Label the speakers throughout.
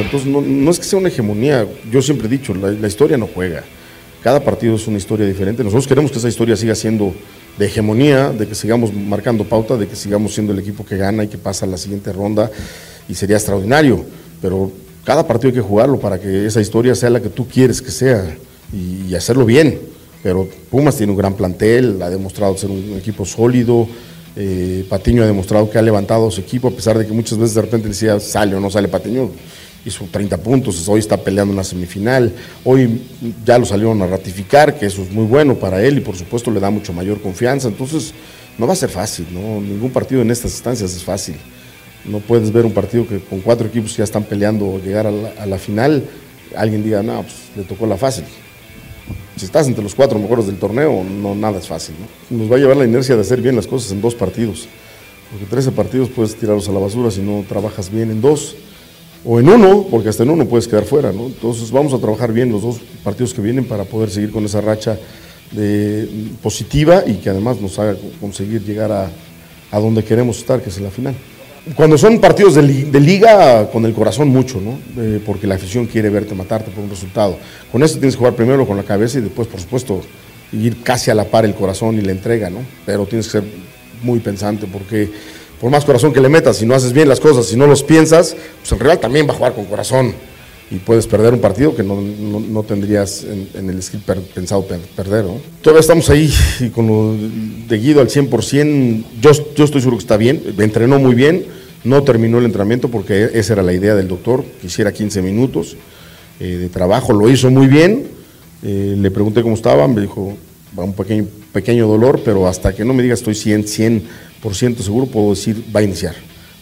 Speaker 1: Entonces, no, es que sea una hegemonía, yo siempre he dicho, la, la historia no juega. Cada partido es una historia diferente. Nosotros queremos que esa historia siga siendo de hegemonía, de que sigamos marcando pauta, de que sigamos siendo el equipo que gana y que pasa a la siguiente ronda, y sería extraordinario. Pero cada partido hay que jugarlo para que esa historia sea la que tú quieres que sea y, hacerlo bien. Pero Pumas tiene un gran plantel, ha demostrado ser un equipo sólido. eh, Patiño ha demostrado que ha levantado su equipo, a pesar de que muchas veces de repente decía sale o no sale Patiño hizo 30 puntos, hoy está peleando en la semifinal, hoy ya lo salieron a ratificar, que eso es muy bueno para él y por supuesto le da mucho mayor confianza, entonces no va a ser fácil, ¿no? ningún partido en estas instancias es fácil, no puedes ver un partido que con cuatro equipos ya están peleando llegar a la, a la final, alguien diga, no, pues le tocó la fácil. Si estás entre los cuatro mejores del torneo, no nada es fácil. ¿no? Nos va a llevar la inercia de hacer bien las cosas en dos partidos, porque 13 partidos puedes tirarlos a la basura si no trabajas bien en dos o en uno, porque hasta en uno puedes quedar fuera, ¿no? Entonces vamos a trabajar bien los dos partidos que vienen para poder seguir con esa racha de, positiva y que además nos haga conseguir llegar a, a donde queremos estar, que es la final. Cuando son partidos de, li- de liga, con el corazón mucho, ¿no? Porque la afición quiere verte matarte por un resultado. Con eso tienes que jugar primero con la cabeza y después, por supuesto, ir casi a la par el corazón y la entrega, ¿no? Pero tienes que ser muy pensante porque por más corazón que le metas, si no haces bien las cosas, si no los piensas, pues el rival también va a jugar con corazón y puedes perder un partido que no, no- tendrías en, el script pensado per- perder. ¿no? Todavía estamos ahí y con lo de Guido al 100%, yo, yo estoy seguro que está bien, entrenó muy bien, no terminó el entrenamiento porque esa era la idea del doctor, que hiciera 15 minutos eh, de trabajo, lo hizo muy bien, eh, le pregunté cómo estaba, me dijo, un pequeño, pequeño dolor, pero hasta que no me diga estoy 100, 100% seguro, puedo decir, va a iniciar.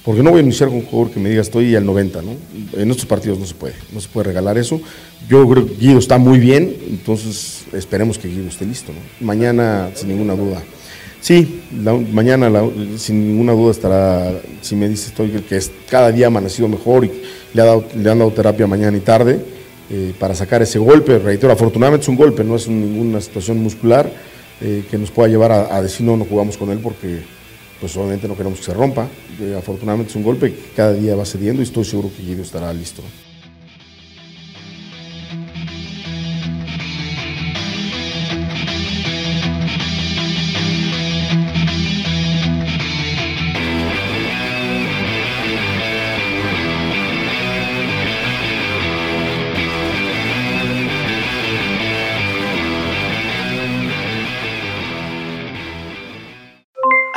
Speaker 1: Porque no voy a iniciar con un jugador que me diga estoy al 90, ¿no? En estos partidos no se puede, no se puede regalar eso. Yo creo que Guido está muy bien, entonces esperemos que Guido esté listo. Mañana, sin ninguna duda. Sí, mañana sin ninguna duda estará, si me dice estoy que es, cada día ha amanecido mejor y le, ha dado- le han dado terapia mañana y tarde eh, para sacar ese golpe. Reitero, afortunadamente es un golpe, no es un- ninguna situación muscular eh, que nos pueda llevar a, a decir no, no jugamos con él porque pues obviamente no queremos que se rompa. Eh, afortunadamente es un golpe que cada día va cediendo y estoy seguro que Guido estará listo.